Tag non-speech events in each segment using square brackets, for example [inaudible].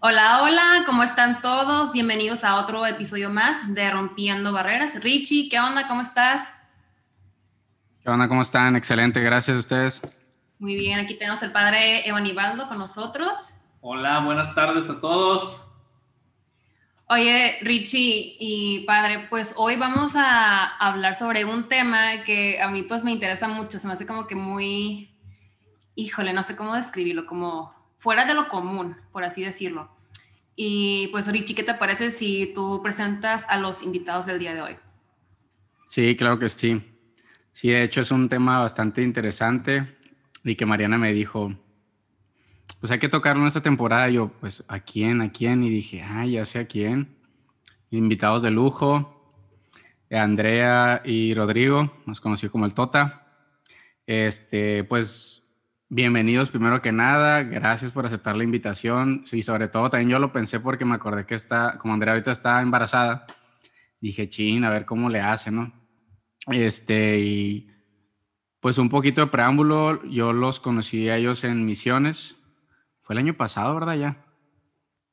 Hola, hola, ¿cómo están todos? Bienvenidos a otro episodio más de Rompiendo Barreras. Richie, ¿qué onda? ¿Cómo estás? ¿Qué onda? ¿Cómo están? Excelente, gracias a ustedes. Muy bien, aquí tenemos el padre Evanibaldo con nosotros. Hola, buenas tardes a todos. Oye, Richie y padre, pues hoy vamos a hablar sobre un tema que a mí pues me interesa mucho, se me hace como que muy, híjole, no sé cómo describirlo, como fuera de lo común, por así decirlo. Y pues Richie, ¿qué te parece si tú presentas a los invitados del día de hoy? Sí, claro que sí. Sí, de hecho es un tema bastante interesante y que Mariana me dijo, pues hay que tocarlo en esta temporada. yo, pues, ¿a quién? ¿A quién? Y dije, ah, ya sé a quién. Invitados de lujo, Andrea y Rodrigo, nos conoció como el Tota. Este, pues Bienvenidos primero que nada, gracias por aceptar la invitación. Y sobre todo también yo lo pensé porque me acordé que está, como Andrea ahorita está embarazada, dije, chin, a ver cómo le hace, ¿no? Este, y pues un poquito de preámbulo, yo los conocí a ellos en misiones, fue el año pasado, ¿verdad? Ya.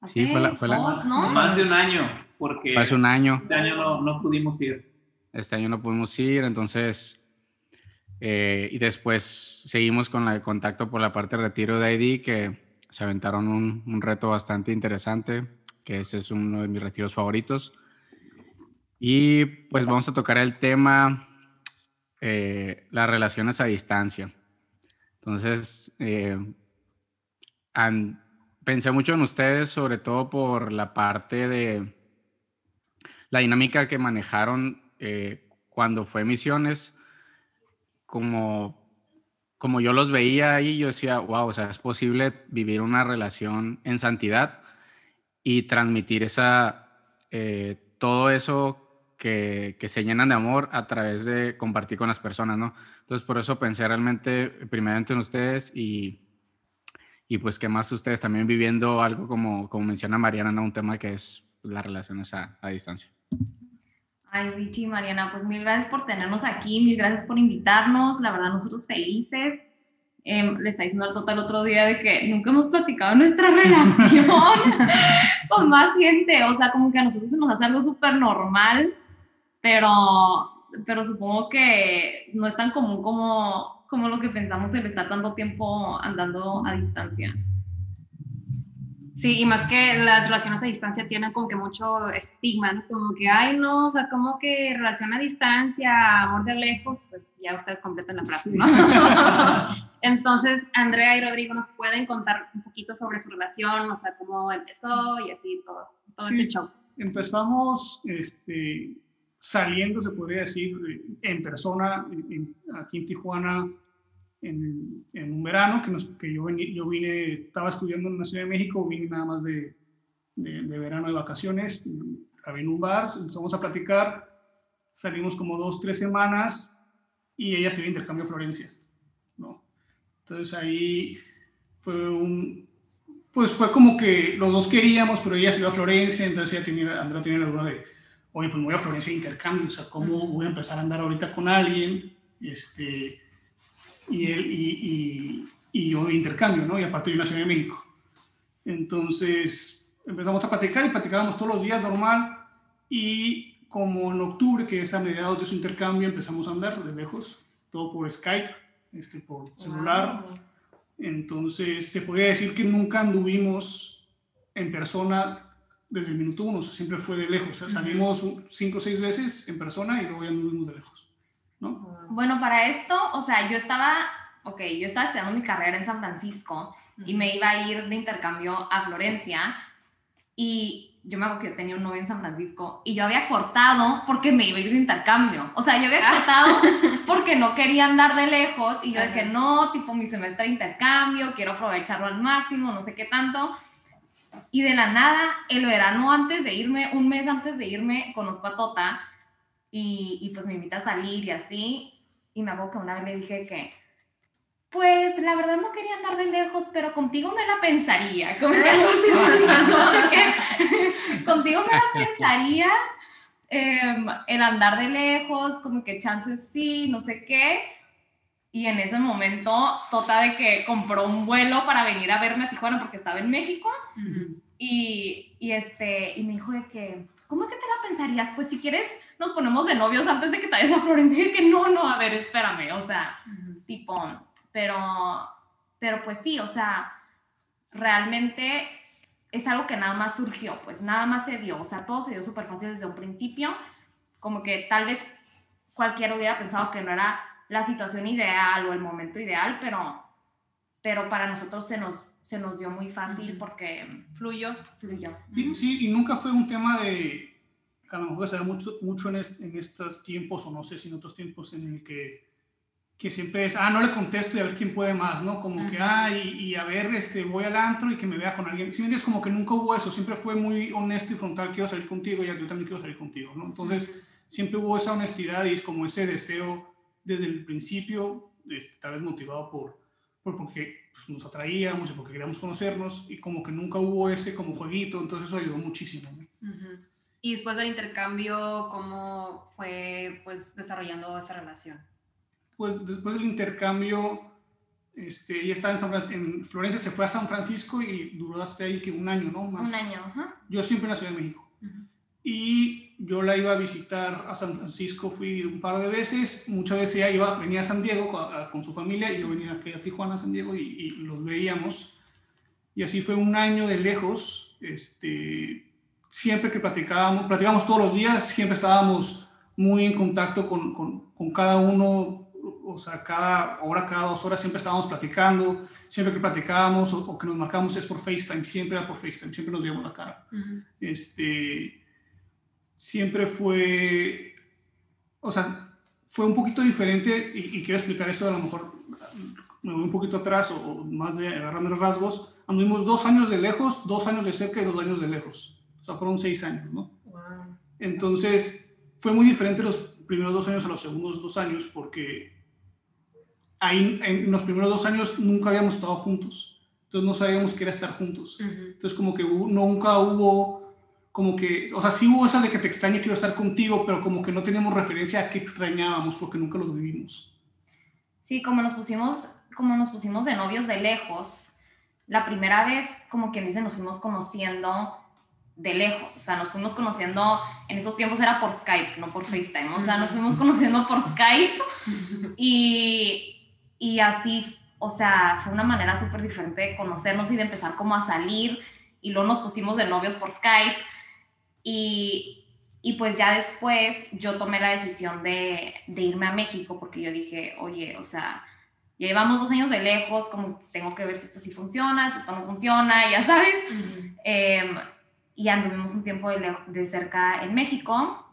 Sí, fue la... Fue la ¿no? Más de un año, porque... Hace un año. Este año no, no pudimos ir. Este año no pudimos ir, entonces eh, y después seguimos con el contacto por la parte de retiro de ID, que se aventaron un, un, reto bastante interesante, que ese es uno de mis retiros favoritos. Y pues vamos a tocar el tema, eh, las relaciones a distancia. Entonces, eh, pensé mucho en ustedes, sobre todo por la parte de la dinámica que manejaron cuando fue misiones como, como yo los veía ahí, yo decía, wow, o sea, es posible vivir una relación en santidad y transmitir esa, eh, todo eso que, que, se llenan de amor a través de compartir con las personas, ¿no? Entonces, por eso pensé realmente, primeramente en ustedes y, y pues que más ustedes también viviendo algo como, como menciona Mariana, ¿no? Un tema que es las relaciones a, a distancia. Ay, Richie y Mariana, pues mil gracias por tenernos aquí, mil gracias por invitarnos, la verdad nosotros felices. Eh, le está diciendo al total otro día de que nunca hemos platicado nuestra [laughs] relación [laughs] con más gente, o sea, como que a nosotros se nos hace algo súper normal, pero, pero supongo que no es tan común como, como lo que pensamos el estar tanto tiempo andando a distancia. Sí, y más que las relaciones a distancia tienen como que mucho estigma, ¿no? Como que, ay, no, o sea, como que relación a distancia, amor de lejos, pues ya ustedes completan la frase, ¿no? [laughs] Entonces, Andrea y Rodrigo nos pueden contar un poquito sobre su relación, o sea, cómo empezó y así todo, todo sí, este show. Empezamos este, saliendo, se podría decir, en persona, aquí en Tijuana, en, un verano que, nos, que yo, vine, yo vine, estaba estudiando en la Ciudad de México, vine nada más de, de, verano de vacaciones, había en un bar, empezamos a platicar, salimos como dos, tres semanas y ella se iba a intercambio a Florencia, ¿no? Entonces ahí fue un, pues fue como que los dos queríamos, pero ella se iba a Florencia, entonces ella tenía, Andrea tenía la duda de, oye, pues voy a Florencia de intercambio, o sea, ¿cómo voy a empezar a andar ahorita con alguien? Este, y, él, y, y, yo de intercambio, ¿no? Y aparte yo nací en México. Entonces empezamos a platicar y platicábamos todos los días normal y como en octubre, que es a mediados de su intercambio, empezamos a andar de lejos, todo por Skype, este, por celular. Entonces se podría decir que nunca anduvimos en persona desde el minuto uno, siempre fue de lejos. salimos cinco o seis veces en persona y luego ya anduvimos de lejos. Bueno, para esto, o sea, yo estaba, ok, yo estaba estudiando mi carrera en San Francisco y me iba a ir de intercambio a Florencia y yo me acuerdo que yo tenía un novio en San Francisco y yo había cortado porque me iba a ir de intercambio. O sea, yo había cortado porque no quería andar de lejos y yo que no, tipo mi semestre de intercambio, quiero aprovecharlo al máximo, no sé qué tanto. Y de la nada, el verano antes de irme, un mes antes de irme, conozco a Tota y, pues me invita a salir y así. Y me que una vez le dije que, pues la verdad no quería andar de lejos, pero contigo me la pensaría. Como que, [laughs] contigo me la pensaría em, el andar de lejos, como que chances sí, no sé qué. Y en ese momento, Tota de que compró un vuelo para venir a verme a Tijuana porque estaba en México. Y, y, este, y me dijo de que, ¿cómo que te la pensarías? Pues si quieres, nos ponemos de novios antes de que te vayas a Florencia. Y que no, no, a ver, espérame, o sea, tipo, pero, pero pues sí, o sea, realmente es algo que nada más surgió, pues nada más se dio, o sea, todo se dio súper fácil desde un principio, como que tal vez cualquiera hubiera pensado que no era la situación ideal o el momento ideal, pero, pero para nosotros se nos, se nos dio muy fácil porque fluyó, fluyó. Sí, y nunca fue un tema de, a lo mejor se da mucho, mucho en, en estos tiempos, o no sé si en otros tiempos, en el que que siempre es, ah, no le contesto y a ver quién puede más, ¿no? Como que, ah, y, a ver, este, voy al antro y que me vea con alguien. Si me como que nunca hubo eso, siempre fue muy honesto y frontal, quiero salir contigo y yo también quiero salir contigo, ¿no? Entonces, siempre hubo esa honestidad y es como ese deseo desde el principio, este, tal vez motivado por, por porque pues, nos atraíamos y porque queríamos conocernos y como que nunca hubo ese como jueguito, entonces eso ayudó muchísimo. Y después del intercambio, ¿cómo fue pues desarrollando esa relación? pues después del intercambio, este, ella estaba en, San en Florencia, se fue a San Francisco y duró hasta ahí que un año, ¿no? Más. Un año, ajá. Yo siempre en la Ciudad de México. Y yo la iba a visitar a San Francisco, fui un par de veces, muchas veces ella iba, venía a San Diego con, su familia y yo venía aquí a Tijuana, a San Diego y, y, los veíamos. Y así fue un año de lejos, este, siempre que platicábamos, platicábamos todos los días, siempre estábamos muy en contacto con, con, con cada uno o sea, cada hora, cada dos horas siempre estábamos platicando, siempre que platicábamos o, que nos marcamos es por FaceTime, siempre era por FaceTime, siempre nos veíamos la cara. este, siempre fue, o sea, fue un poquito diferente y, quiero explicar esto, a lo mejor me voy un poquito atrás o, más de agarrarme los rasgos. Anduvimos dos años de lejos, dos años de cerca y dos años de lejos. O sea, fueron seis años, ¿no? Entonces, fue muy diferente los primeros dos años a los segundos dos años porque ahí en los primeros dos años nunca habíamos estado juntos. Entonces no sabíamos qué era estar juntos. Entonces como que nunca hubo, como que, o sea, sí hubo esa de que te extraño, quiero estar contigo, pero como que no teníamos referencia a qué extrañábamos porque nunca lo vivimos. Sí, como nos pusimos, como nos pusimos de novios de lejos, la primera vez, como quien dice, nos fuimos conociendo de lejos, o sea, nos fuimos conociendo, en esos tiempos era por Skype, no por FaceTime, o sea, nos fuimos conociendo por Skype y, y así, o sea, fue una manera súper diferente de conocernos y de empezar como a salir. Y luego nos pusimos de novios por Skype. Y, y pues ya después yo tomé la decisión de, de, irme a México porque yo dije, oye, o sea, ya llevamos dos años de lejos, como tengo que ver si esto sí funciona, si esto no funciona, ya sabes. Em, y anduvimos un tiempo de, de cerca en México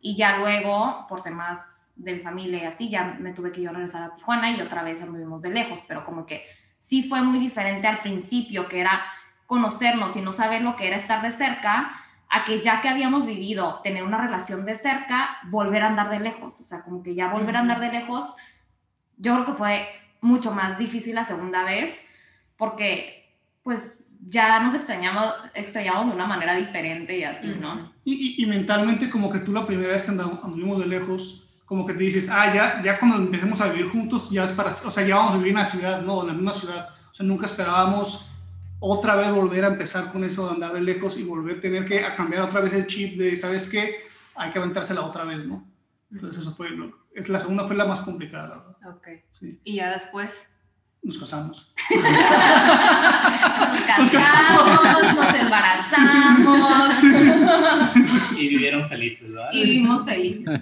y ya luego, por temas de mi familia y así, ya me tuve que yo regresar a Tijuana y otra vez anduvimos de lejos, pero como que sí fue muy diferente al principio, que era conocernos y no saber lo que era estar de cerca, a que ya que habíamos vivido tener una relación de cerca, volver a andar de lejos. O sea, como que ya volver a andar de lejos, yo creo que fue mucho más difícil la segunda vez, porque pues ya nos extrañamos, extrañamos de una manera diferente y así, ¿no? Y, y, mentalmente como que tú la primera vez que andamos, de lejos, como que te dices, ah, ya, ya cuando empecemos a vivir juntos, ya es para, o sea, ya vamos a vivir en la ciudad, no, en la misma ciudad. O sea, nunca esperábamos otra vez volver a empezar con eso de andar de lejos y volver a tener que a cambiar otra vez el chip de, ¿sabes qué? Hay que aventársela otra vez, ¿no? Entonces eso fue, es, la segunda fue la más complicada. Ok. Sí. Y ya después nos casamos. [laughs] nos casamos, nos embarazamos. Y vivieron felices, ¿verdad? Y vivimos felices.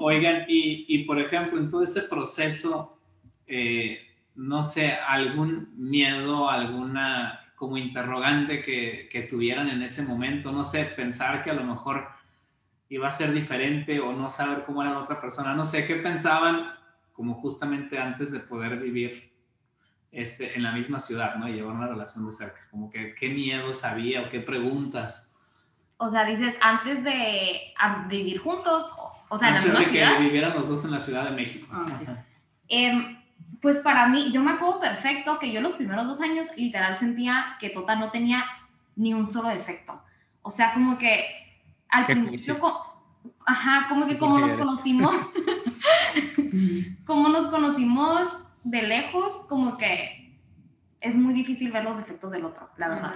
Oigan, y, y, por ejemplo, en todo ese proceso, eh, no sé, algún miedo, alguna como interrogante que, que tuvieran en ese momento, no sé, pensar que a lo mejor iba a ser diferente o no saber cómo era la otra persona, no sé, ¿qué pensaban como justamente antes de poder vivir este, en la misma ciudad, ¿no? Y llevar una relación de cerca. Como que qué miedos había o qué preguntas. O sea, dices, antes de vivir juntos, o sea, en la misma de que vivieran los dos en la Ciudad de México. Ah, em, pues para mí, yo me acuerdo perfecto que yo los primeros dos años literal sentía que Tota no tenía ni un solo defecto. O sea, como que al principio, ajá, como que como nos conocimos, [laughs] [laughs] como nos conocimos de lejos, como que es muy difícil ver los defectos del otro, la verdad.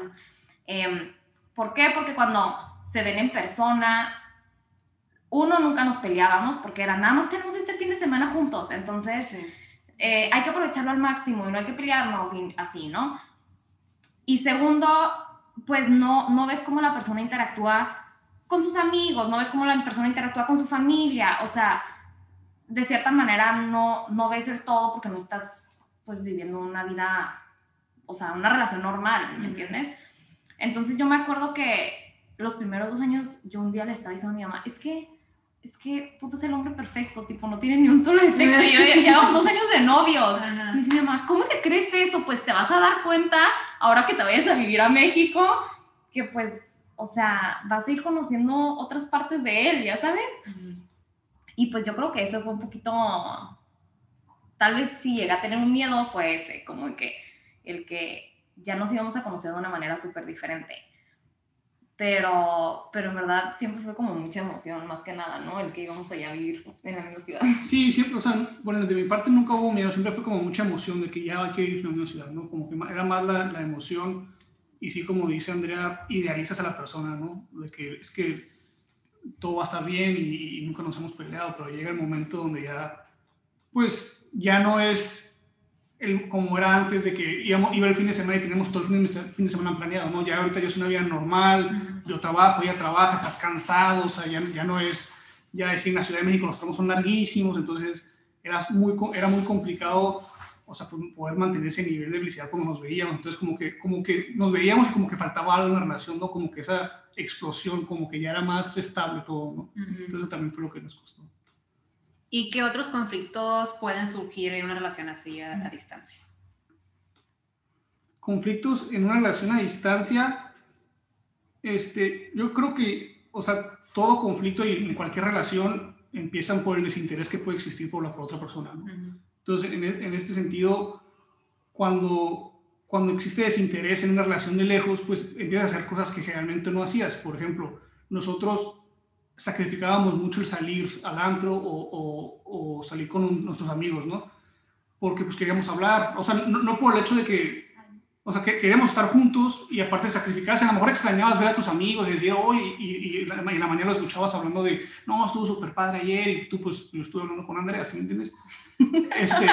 Em, ¿Por qué? Porque cuando se ven en persona, uno nunca nos peleábamos porque era nada más tenemos este fin de semana juntos, entonces eh, hay que aprovecharlo al máximo y no hay que pelearnos así, ¿no? Y segundo, pues no, no ves cómo la persona interactúa con sus amigos, no ves cómo la persona interactúa con su familia, o sea, de cierta manera no, no ves el todo porque no estás pues viviendo una vida, o sea, una relación normal, ¿me entiendes? Entonces yo me acuerdo que los primeros dos años yo un día le estaba diciendo a mi mamá, es que, es que tú eres el hombre perfecto, tipo, no tiene ni un solo defecto. [laughs] Y yo ya llevamos dos años de novios. Me dice mi mamá, ¿cómo que crees eso? Pues te vas a dar cuenta ahora que te vayas a vivir a México, que pues, o sea, vas a ir conociendo otras partes de él, ya sabes. Y pues yo creo que eso fue un poquito, tal vez si llega a tener un miedo fue ese, como que el que ya nos íbamos a conocer de una manera súper diferente. Pero, pero en verdad siempre fue como mucha emoción, más que nada, ¿no? El que íbamos allá a vivir en la misma ciudad. Sí, siempre, o sea, bueno, de mi parte nunca hubo miedo, siempre fue como mucha emoción de que ya hay que vivir en la misma ciudad, ¿no? Como que era más la, la emoción y sí, como dice Andrea, idealizas a la persona, ¿no? De que es que todo va a estar bien y, y nunca nos hemos peleado, pero llega el momento donde ya, pues, ya no es el, como era antes de que íbamos, iba el fin de semana y tenemos todo el fin de, fin de semana planeado, ¿no? Ya ahorita ya es una vida normal, yo trabajo, ella trabaja, estás cansado, o sea, ya, ya no es, ya decir, en la Ciudad de México los tramos son larguísimos, entonces era muy, era muy complicado, o sea, poder mantener ese nivel de felicidad cuando nos veíamos, entonces como que, como que nos veíamos y como que faltaba algo en la relación, ¿no? Como que esa explosión, como que ya era más estable todo, ¿no? Entonces eso también fue lo que nos costó. ¿Y qué otros conflictos pueden surgir en una relación así a, a distancia? Conflictos en una relación a distancia, este, yo creo que, o sea, todo conflicto y en cualquier relación empiezan por el desinterés que puede existir por la por otra persona. ¿no? Entonces, en, en, este sentido, cuando, cuando existe desinterés en una relación de lejos, pues empiezas a hacer cosas que generalmente no hacías. Por ejemplo, nosotros sacrificábamos mucho el salir al antro o, o, salir con nuestros amigos, ¿no? Porque pues queríamos hablar, o sea, no, por el hecho de que, o sea, que queríamos estar juntos y aparte sacrificarse, a lo mejor extrañabas ver a tus amigos y decir, hoy, y, y, y, en la mañana lo escuchabas hablando de, no, estuvo súper padre ayer y tú pues yo estuve hablando con Andrea, ¿sí me entiendes? [laughs] Este,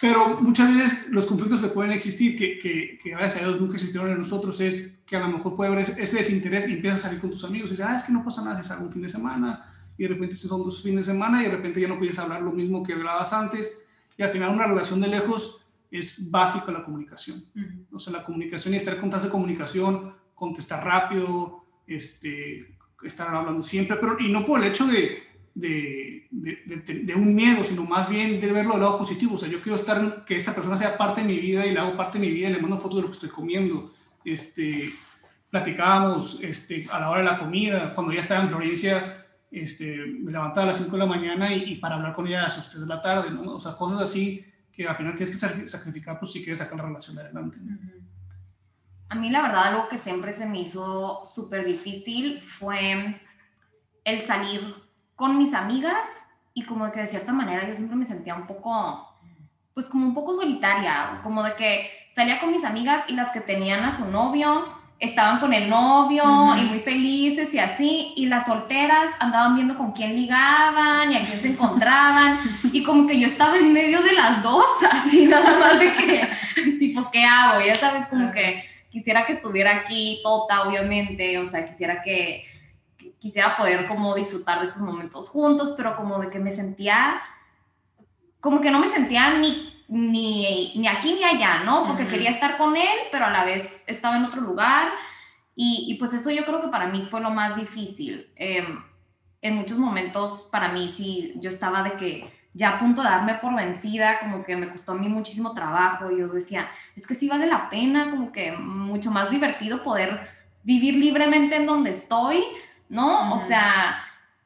pero muchas veces los conflictos que pueden existir, que, que, que, gracias a Dios nunca existieron en nosotros, es que a lo mejor puede haber ese desinterés y empiezas a salir con tus amigos y dices, ah, es que no pasa nada, es algún fin de semana, y de repente son dos fines de semana y de repente ya no puedes hablar lo mismo que hablabas antes, y al final una relación de lejos es básica la comunicación. Uh -huh. O sea, la comunicación y estar en constante comunicación, contestar rápido, este, estar hablando siempre, pero y no por el hecho de, de, de, de, un miedo, sino más bien de verlo del lado positivo. O sea, yo quiero estar, que esta persona sea parte de mi vida y le hago parte de mi vida y le mando fotos de lo que estoy comiendo. Este, platicábamos este, a la hora de la comida, cuando ya estaba en Florencia, este, me levantaba a las 5 de la mañana y, y, para hablar con ella a las 3 de la tarde, ¿no? O sea, cosas así que al final tienes que sacrificar pues, si quieres sacar la relación adelante. A mí la verdad algo que siempre se me hizo súper difícil fue el salir con mis amigas y como que de cierta manera yo siempre me sentía un poco, pues como un poco solitaria, como de que salía con mis amigas y las que tenían a su novio estaban con el novio uh -huh. y muy felices y así, y las solteras andaban viendo con quién ligaban y a quién se encontraban, [laughs] y como que yo estaba en medio de las dos, [laughs] así nada más de que, tipo, ¿qué hago? Ya sabes, como que quisiera que estuviera aquí Tota, obviamente, o sea, quisiera que, que, quisiera poder como disfrutar de estos momentos juntos, pero como de que me sentía, como que no me sentía ni ni, ni aquí ni allá, ¿no? Porque uh -huh. quería estar con él, pero a la vez estaba en otro lugar. Y, y pues eso yo creo que para mí fue lo más difícil. Eh, en muchos momentos para mí sí, yo estaba de que ya a punto de darme por vencida, como que me costó a mí muchísimo trabajo. Y yo decía, es que sí vale la pena, como que mucho más divertido poder vivir libremente en donde estoy, ¿no? Uh -huh. O sea,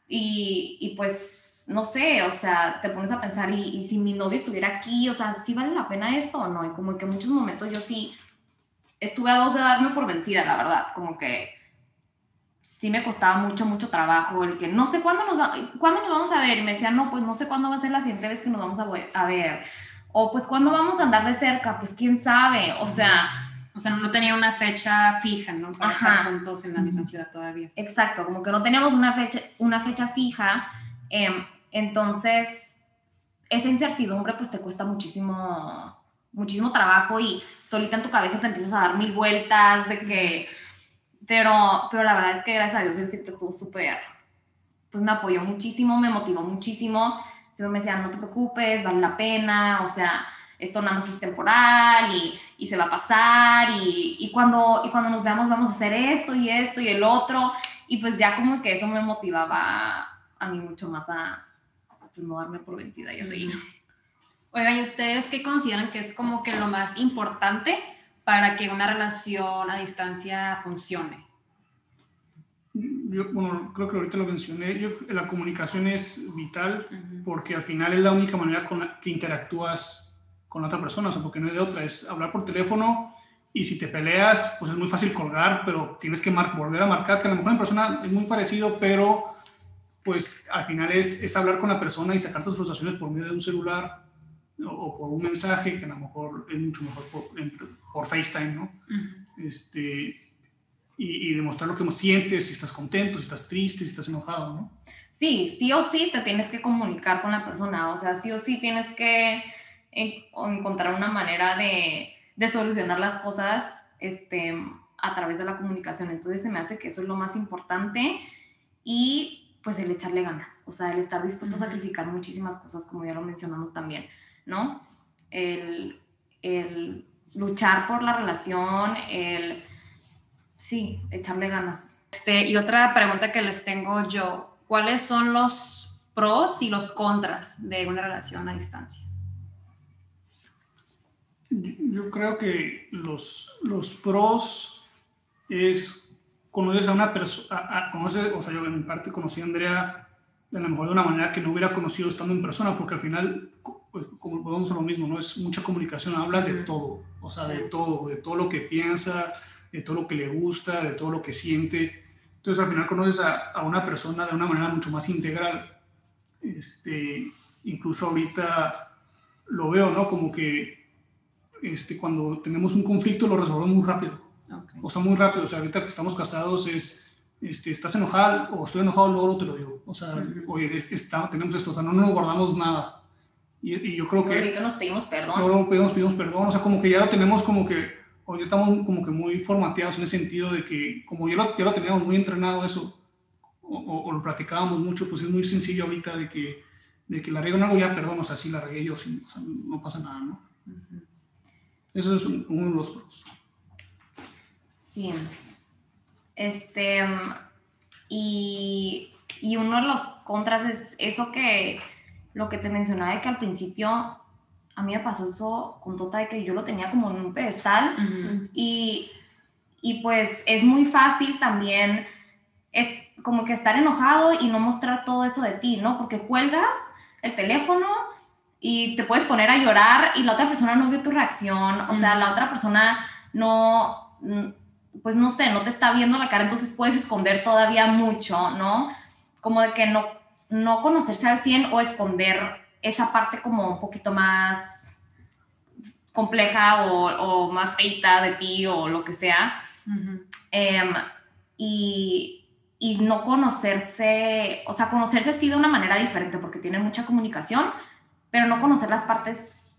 y, y pues no sé, o sea, te pones a pensar, y, y, si mi novio estuviera aquí, o sea, ¿sí vale la pena esto o no? Y como que en muchos momentos yo sí estuve a dos de darme por vencida, la verdad, como que sí me costaba mucho, mucho trabajo, el que no sé cuándo nos, va, ¿cuándo nos vamos a ver, y me decían, no, pues no sé cuándo va a ser la siguiente vez que nos vamos a, a ver, o pues cuándo vamos a andar de cerca, pues quién sabe, o sea, O sea, no tenía una fecha fija, ¿no? Para Ajá. estar juntos en la misma ciudad todavía. Exacto, como que no teníamos una fecha, una fecha fija, em, entonces esa incertidumbre pues te cuesta muchísimo, muchísimo trabajo y solita en tu cabeza te empiezas a dar mil vueltas de que, pero, pero la verdad es que gracias a Dios él siempre estuvo súper, pues me apoyó muchísimo, me motivó muchísimo, siempre me decía, no te preocupes, vale la pena, o sea, esto nada más es temporal y, se va a pasar y, y, cuando, y cuando nos veamos vamos a hacer esto y esto y el otro y pues ya como que eso me motivaba a mí mucho más a pues, no darme por vencida y a seguir. Oigan, ¿y ustedes qué consideran que es como que lo más importante para que una relación a distancia funcione? Yo, bueno, creo que ahorita lo mencioné, yo, la comunicación es vital Ujú. porque al final es la única manera con la que interactúas con la otra persona, o sea, porque no hay de otra, es hablar por teléfono y si te peleas, pues es muy fácil colgar, pero tienes que mar- volver a marcar, que a lo mejor en persona es muy parecido, pero pues al final es, es hablar con la persona y sacar tus frustraciones por medio de un celular o, o por un mensaje, que a lo mejor es mucho mejor por, en- por FaceTime, ¿no? Ujú. Este, y, y demostrar lo que sientes, si estás contento, si estás triste, si estás enojado, ¿no? Sí, sí o sí te tienes que comunicar con la persona, o sea, sí o sí tienes que encontrar una manera de, de solucionar las cosas este, a través de la comunicación. Entonces se me hace que eso es lo más importante y pues el echarle ganas, o sea, el estar dispuesto a sacrificar muchísimas cosas, como ya lo mencionamos también, ¿no? El, el luchar por la relación, el, sí, echarle ganas. Este, y otra pregunta que les tengo yo, ¿cuáles son los pros y los contras de una relación a distancia? Yo yo creo que los, los pros es conoces a una persona, conoces, o sea, yo en mi parte conocí a Andrea de a lo mejor de una manera que no hubiera conocido estando en persona, porque al final, pues, como podemos a lo mismo, ¿no? Es mucha comunicación, hablas de todo, o sea, de todo, de todo lo que piensa, de todo lo que le gusta, de todo lo que siente. Entonces, al final conoces a, a una persona de una manera mucho más integral. Este, incluso ahorita lo veo, ¿no? Como que este, cuando tenemos un conflicto lo resolvemos muy rápido. O sea, muy rápido. O sea, ahorita que estamos casados es, este, estás enojado o estoy enojado, luego te lo digo. O sea, Ujú. oye, es- está- tenemos esto, o sea, no nos guardamos nada. Y, y yo creo que Ahorita nos pedimos perdón. luego pedimos, pedimos perdón, o sea, como que ya lo tenemos como que, hoy estamos como que muy formateados en el sentido de que, como ya lo, ya lo teníamos muy entrenado eso, o, o- o lo platicábamos mucho, pues es muy sencillo ahorita de que, de que la riego en algo, ya perdón, o sea, sí la regué yo, sí, o sea, no pasa nada, ¿no? Ujú. Eso es un- uno de los pros. Sí. Este, y, y uno de los contras es eso que, lo que te mencionaba de que al principio a mí me pasó eso con Tota de que yo lo tenía como en un pedestal y, y pues es muy fácil también, es como que estar enojado y no mostrar todo eso de ti, ¿no? Porque cuelgas el teléfono y te puedes poner a llorar y la otra persona no vio tu reacción, o sea, la otra persona no, pues no sé, no te está viendo la cara, entonces puedes esconder todavía mucho, ¿no? Como de que no, no conocerse al 100 o esconder esa parte como un poquito más compleja o, o más feita de ti o lo que sea. Em, y, y no conocerse, o sea, conocerse sí de una manera diferente porque tienen mucha comunicación, pero no conocer las partes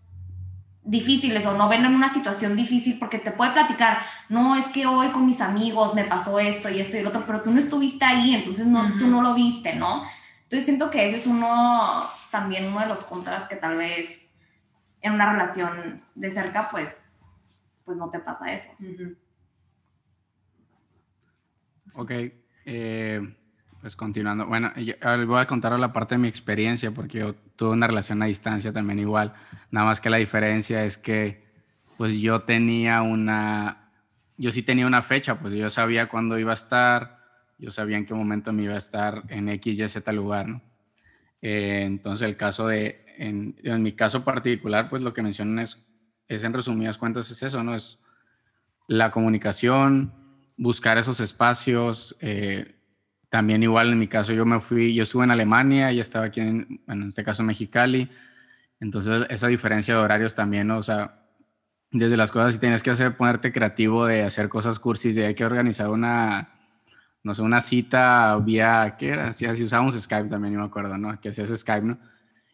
difíciles o no ven en una situación difícil porque te puede platicar, no, es que hoy con mis amigos me pasó esto y esto y el otro, pero tú no estuviste ahí, entonces no, tú no lo viste, ¿no? Entonces siento que ese es uno, también uno de los contras que tal vez en una relación de cerca, pues, pues no te pasa eso. Ok, eh, pues continuando. Bueno, yo- voy a contar la parte de mi experiencia porque yo tuve una relación a distancia también igual. Nada más que la diferencia es que pues yo tenía una, yo sí tenía una fecha, pues yo sabía cuándo iba a estar, yo sabía en qué momento me iba a estar en X, Y, Z lugar, ¿no? Eh, entonces el caso de, en, en mi caso particular, pues lo que mencionan es, es en resumidas cuentas es eso, ¿no? Es la comunicación, buscar esos espacios. eh, también igual en mi caso yo me fui, yo estuve en Alemania y estaba aquí en, en este caso Mexicali. Entonces esa diferencia de horarios también, ¿no? o sea, desde las cosas que tienes que hacer, ponerte creativo de hacer cosas cursis, de hay que organizar una, no sé, una cita vía, ¿qué era? Si, si usábamos Skype también, no me acuerdo, ¿no? Que hacías Skype, ¿no?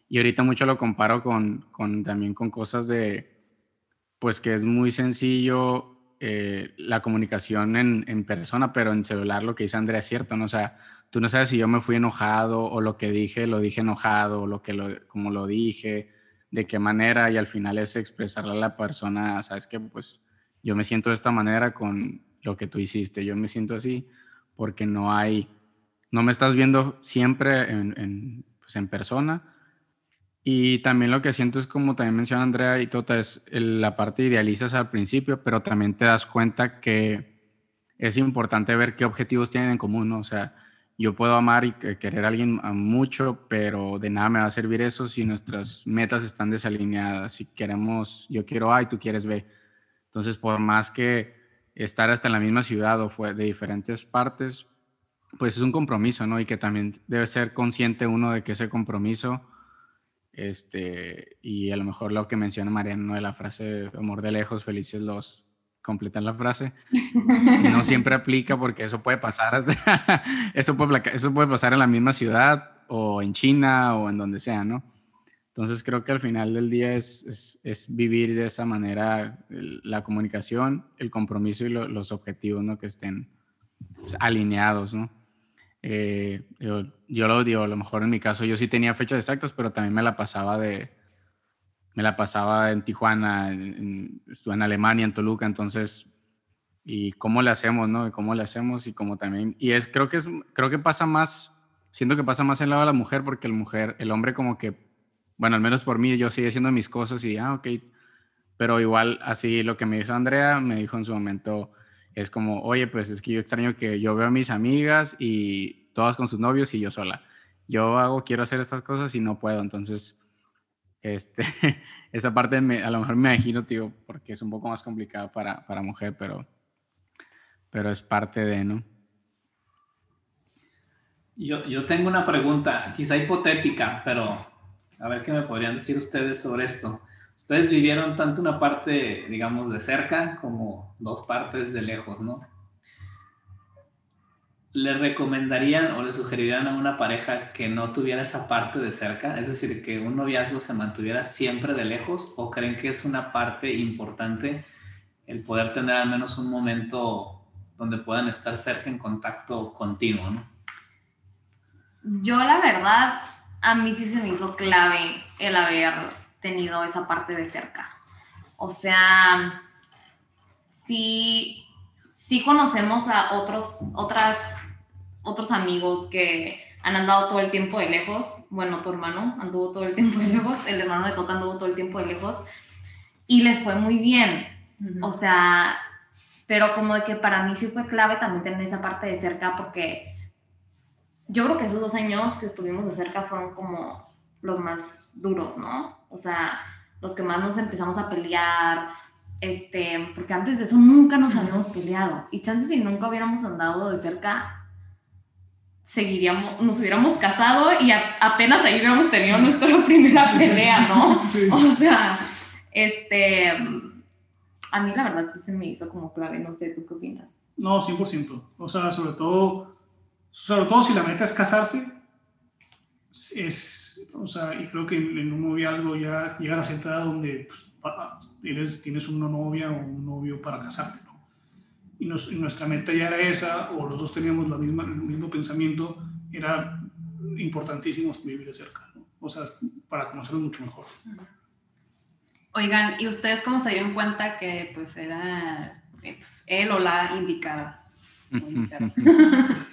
Y ahorita mucho lo comparo con, con también con cosas de, pues que es muy sencillo eh, la comunicación en, en, persona, pero en celular lo que dice Andrea es cierto, ¿no? O sea, tú no sabes si yo me fui enojado o lo que dije lo dije enojado o lo que como lo dije, de qué manera y al final es expresarle a la persona, sabes que pues yo me siento de esta manera con lo que tú hiciste, yo me siento así porque no hay, no me estás viendo siempre en, en, pues en persona. Y también lo que siento es como también menciona Andrea y Tota, es la parte idealizas al principio, pero también te das cuenta que es importante ver qué objetivos tienen en común, ¿no? O sea, yo puedo amar y querer a alguien mucho, pero de nada me va a servir eso si nuestras metas están desalineadas. Si queremos, yo quiero A y tú quieres B. Entonces, por más que estar hasta en la misma ciudad o fue de diferentes partes, pues es un compromiso, ¿no? Y que también debe ser consciente uno de que ese compromiso, este, y a lo mejor lo que menciona Mariano de la frase amor de lejos, felices los completar la frase. No siempre aplica porque eso puede pasar, [laughs] eso, puede, eso puede pasar en la misma ciudad o en China o en donde sea, ¿no? Entonces creo que al final del día es, es, vivir de esa manera la comunicación, el compromiso y los objetivos, ¿no? Que estén pues, alineados, ¿no? Eh, yo, yo, lo digo, a lo mejor en mi caso yo sí tenía fechas exactas, pero también me la pasaba de, me la pasaba en Tijuana, estuve en Alemania, en Toluca, entonces, y cómo le hacemos, ¿no? Y cómo le hacemos y cómo también, y es, creo que es, creo que pasa más, siento que pasa más en lado de la mujer, porque el mujer, el hombre como que, bueno, al menos por mí, yo sigue haciendo mis cosas y, ah, ok, pero igual así lo que me dijo Andrea, me dijo en su momento, es como, oye, pues es que yo extraño que yo veo a mis amigas y todas con sus novios y yo sola. Yo hago, quiero hacer estas cosas y no puedo, entonces este, [laughs] esa parte a lo mejor me imagino, tío, porque es un poco más complicado para, para mujer, pero, pero es parte de, ¿no? Yo, yo tengo una pregunta, quizá hipotética, pero a ver qué me podrían decir ustedes sobre esto. Ustedes vivieron tanto una parte, digamos, de cerca como dos partes de lejos, ¿no? ¿le recomendarían o le sugerirían a una pareja que no tuviera esa parte de cerca? Es decir, que un noviazgo se mantuviera siempre de lejos o creen que es una parte importante el poder tener al menos un momento donde puedan estar cerca en contacto continuo. Yo la verdad, a mí sí se me hizo clave el haber tenido esa parte de cerca. O sea, sí, sí conocemos a otros, otras otros amigos que han andado todo el tiempo de lejos. Bueno, tu hermano anduvo todo el tiempo de lejos, el hermano de Tota anduvo todo el tiempo de lejos y les fue muy bien. O sea, pero como de que para mí sí fue clave también tener esa parte de cerca porque yo creo que esos dos años que estuvimos de cerca fueron como los más duros, ¿no? O sea, los que más nos empezamos a pelear, este, porque antes de eso nunca nos habíamos peleado y chances si nunca hubiéramos andado de cerca, seguiríamos, nos hubiéramos casado y apenas ahí hubiéramos tenido nuestra [laughs] primera pelea, ¿no? [laughs] O sea, este, a mí la verdad sí se me hizo como clave, no sé, ¿tú qué opinas? No, 100%. O sea, sobre todo, sobre todo si la meta es casarse, es, o sea, y creo que en, un noviazgo ya llega a cierta edad donde pues, tienes, tienes una novia o un novio para casarte, y, nuestra meta ya era esa, o los dos teníamos la misma, el mismo pensamiento, era importantísimo vivir de cerca, o sea, para conocerlo mucho mejor. Oigan, ¿y ustedes cómo se dieron cuenta que pues era eh, pues, él o la indicada? [laughs] [laughs]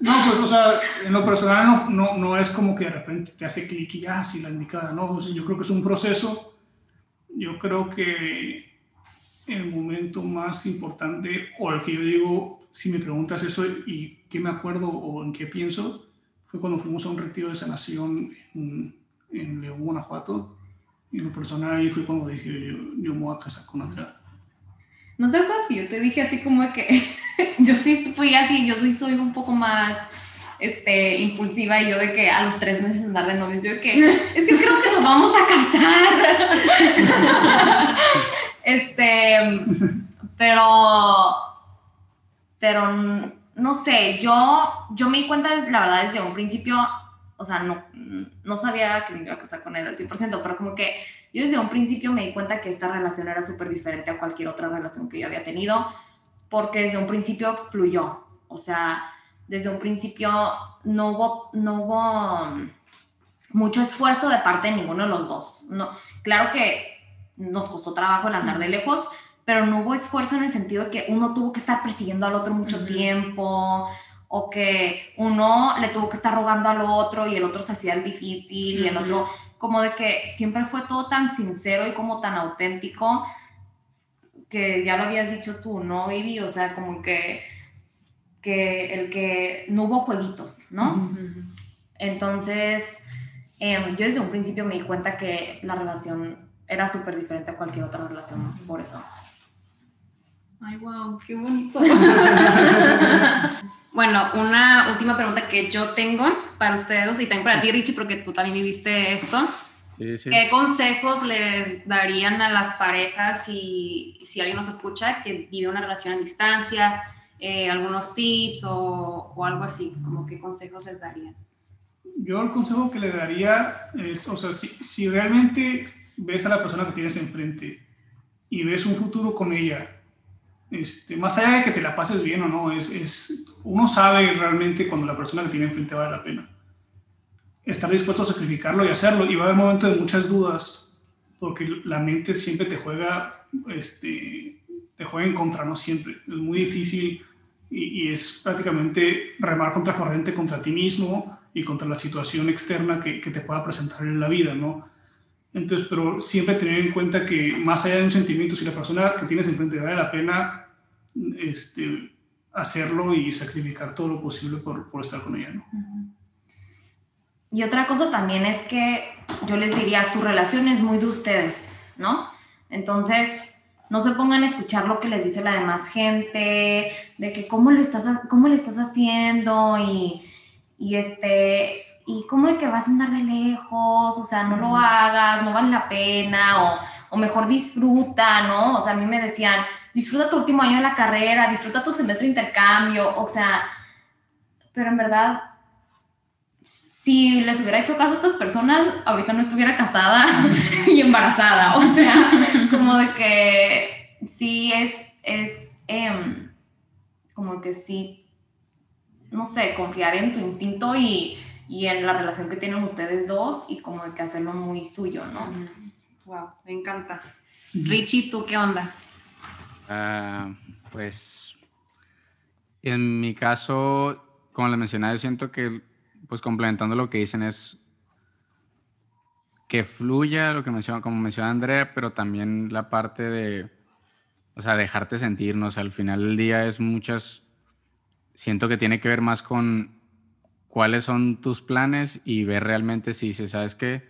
No, pues, o sea, en lo personal no, no, no es como que de repente te hace clic y ya, sí, la indicada, ¿no? yo creo que es un proceso. Yo creo que el momento más importante, o el que yo digo, si me preguntas eso y qué me acuerdo o en qué pienso, fue cuando fuimos a un retiro de sanación en, en León, Guanajuato. Y lo personal ahí fue cuando dije, yo, yo me voy a casar con otra. ¿No te acuerdas que yo te dije así como que [laughs] yo sí fui así, yo soy, soy un poco más este, impulsiva y yo de que a los tres meses andar de novios, yo de que es que creo que nos vamos a casar. [laughs] Este, pero, pero no sé, yo, yo me di cuenta, la verdad, desde un principio, o sea, no, no sabía que me iba a casar con él al 100%, pero como que yo desde un principio me di cuenta que esta relación era súper diferente a cualquier otra relación que yo había tenido, porque desde un principio fluyó, o sea, desde un principio no hubo, no hubo mucho esfuerzo de parte de ninguno de los dos. No, claro que nos costó trabajo el andar de lejos, pero no hubo esfuerzo en el sentido de que uno tuvo que estar persiguiendo al otro mucho tiempo o que uno le tuvo que estar rogando al otro y el otro se hacía el difícil y el otro como de que siempre fue todo tan sincero y como tan auténtico que ya lo habías dicho tú, ¿no, Vivi? O sea, como que, que el que no hubo jueguitos, ¿no? Entonces, em, yo desde un principio me di cuenta que la relación era súper diferente a cualquier otra relación, por eso. Ay, wow, qué bonito. [laughs] bueno, una última pregunta que yo tengo para ustedes y también para ti, Richie, porque tú también viviste esto. ¿Qué consejos les darían a las parejas si, si alguien nos escucha que vive una relación en distancia? Eh, algunos tips o, o, algo así, como qué consejos les darían? Yo el consejo que le daría es, o sea, si, si realmente ves a la persona que tienes enfrente y ves un futuro con ella, este, más allá de que te la pases bien o no, es, es, uno sabe realmente cuando la persona que tiene enfrente vale la pena estar dispuesto a sacrificarlo y hacerlo. Y va a haber momentos de muchas dudas, porque la mente siempre te juega, este, te juega en contra, no siempre. Es muy difícil y, es prácticamente remar contra corriente contra ti mismo y contra la situación externa que, que, te pueda presentar en la vida, ¿no? Entonces, pero siempre tener en cuenta que más allá de un sentimiento, si la persona que tienes enfrente vale la pena este, hacerlo y sacrificar todo lo posible por, estar con ella, ¿no? Y otra cosa también es que yo les diría, su relación es muy de ustedes, ¿no? Entonces, no se pongan a escuchar lo que les dice la demás gente, de que cómo lo estás, cómo le estás haciendo y, y este, y cómo de que vas a andar de lejos, o sea, no lo hagas, no vale la pena, o, o mejor disfruta, ¿no? O sea, a mí me decían, disfruta tu último año de la carrera, disfruta tu semestre de intercambio, o sea, pero en verdad si les hubiera hecho caso a estas personas, ahorita no estuviera casada [laughs] y embarazada. O sea, como de que sí es, es em, como que sí, no sé, confiar en tu instinto y, y, en la relación que tienen ustedes dos y como de que hacerlo muy suyo, ¿no? Wow, me encanta. Richie, ¿tú qué onda? Ah, pues en mi caso, como le mencioné, yo siento que pues complementando lo que dicen es que fluya lo que menciona, como menciona Andrea, pero también la parte de, o sea, dejarte sentirnos. Al final del día es muchas, siento que tiene que ver más con cuáles son tus planes y ver realmente si se sabes que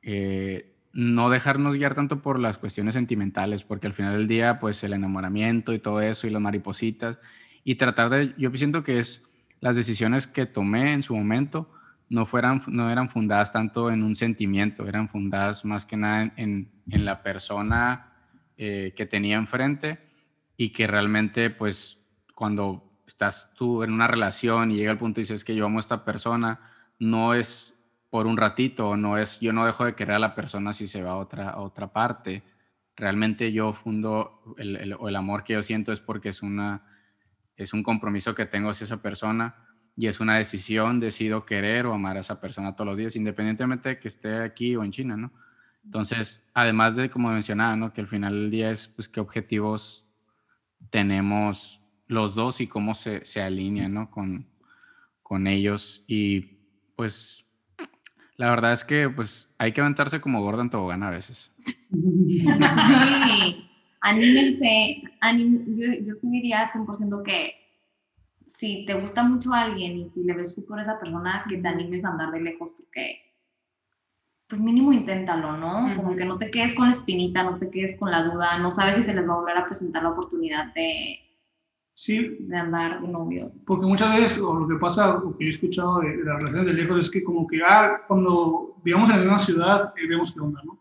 eh, no dejarnos guiar tanto por las cuestiones sentimentales, porque al final del día, pues el enamoramiento y todo eso y las maripositas, y tratar de, yo siento que es las decisiones que tomé en su momento no, fueran, no eran fundadas tanto en un sentimiento, eran fundadas más que nada en, en la persona eh, que tenía enfrente y que realmente pues cuando estás tú en una relación y llega el punto y dices que yo amo a esta persona, no es por un ratito, no es, yo no dejo de querer a la persona si se va a otra, a otra parte. Realmente yo fundo el, el, el amor que yo siento es porque es una es un compromiso que tengo hacia esa persona y es una decisión, decido querer o amar a esa persona todos los días, independientemente de que esté aquí o en China, ¿no? Entonces, además de, como mencionaba, ¿no? Que al final del día es, pues, qué objetivos tenemos los dos y cómo se, se alinean, ¿no? Con, con ellos. Y, pues, la verdad es que, pues, hay que aventarse como Gordon Tobogán a veces. anímense, yo, yo sí diría 100% que si te gusta mucho a alguien y si le ves por esa persona, que te animes a andar de lejos, porque pues mínimo inténtalo, ¿no? Como que no te quedes con la espinita, no te quedes con la duda, no sabes si se les va a volver a presentar la oportunidad de, sí, de andar novios. Porque muchas veces, o lo que pasa, o que he escuchado de, de las relaciones de lejos, es que como que, ah, cuando vivamos en la misma ciudad, eh, vemos qué onda, ¿no?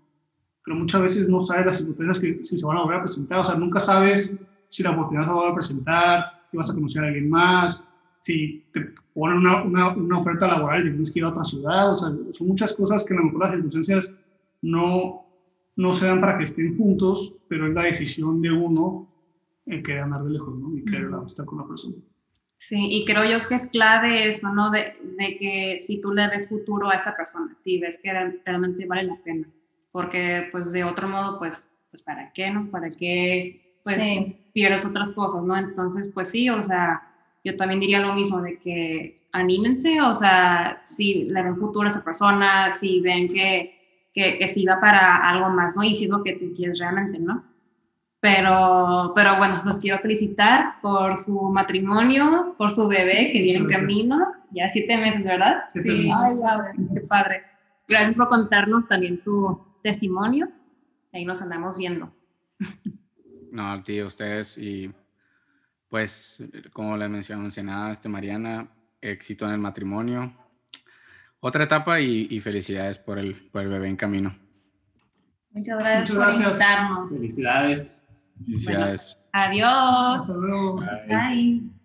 pero muchas veces no sabes las circunstancias que si se van a volver a presentar, o sea, nunca sabes si la oportunidad se va a presentar, si vas a conocer a alguien más, si te ponen una, una, una oferta laboral y tienes que ir a otra ciudad, o sea, son muchas cosas que a lo mejor las circunstancias no, no se dan para que estén juntos, pero es la decisión de uno el querer andar de lejos, ¿no? Y querer estar con la persona. Sí, y creo yo que es clave eso, ¿no? De, de, que si tú le ves futuro a esa persona, si ves que realmente vale la pena, porque pues de otro modo, pues, pues ¿para qué, no? ¿Para qué, pues, pierdes otras cosas, ¿no? Entonces, pues sí, o sea, yo también diría lo mismo, de que anímense, o sea, si le ven futuro a esa persona, si ven que, que, que sí va para algo más, ¿no? Y si es lo que te quieres realmente, ¿no? Pero, pero bueno, los quiero felicitar por su matrimonio, por su bebé que viene en camino, ya siete meses, ¿verdad? sí. Ay, qué padre. Gracias por contarnos también tu testimonio. Ahí nos andamos viendo. No, tío, ustedes y pues, como le mencionaba este Mariana, éxito en el matrimonio. Otra etapa y, felicidades por el, por el bebé en camino. Muchas gracias por invitarnos. Felicidades. Felicidades. adiós. Hasta luego. Bye.